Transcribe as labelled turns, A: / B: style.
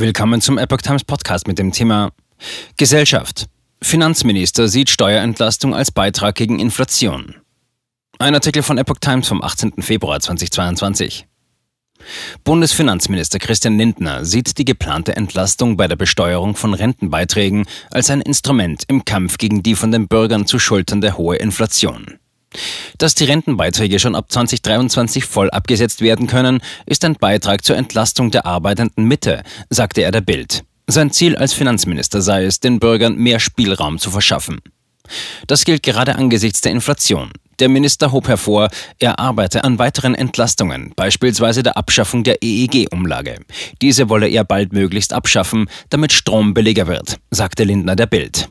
A: Willkommen zum Epoch Times Podcast mit dem Thema Gesellschaft. Finanzminister sieht Steuerentlastung als Beitrag gegen Inflation. Ein Artikel von Epoch Times vom 18. Februar 2022. Bundesfinanzminister Christian Lindner sieht die geplante Entlastung bei der Besteuerung von Rentenbeiträgen als ein Instrument im Kampf gegen die von den Bürgern zu schulternde hohe Inflation. Dass die Rentenbeiträge schon ab 2023 voll abgesetzt werden können, ist ein Beitrag zur Entlastung der arbeitenden Mitte, sagte er der Bild. Sein Ziel als Finanzminister sei es, den Bürgern mehr Spielraum zu verschaffen. Das gilt gerade angesichts der Inflation. Der Minister hob hervor, er arbeite an weiteren Entlastungen, beispielsweise der Abschaffung der EEG-Umlage. Diese wolle er baldmöglichst abschaffen, damit Strom billiger wird, sagte Lindner der Bild.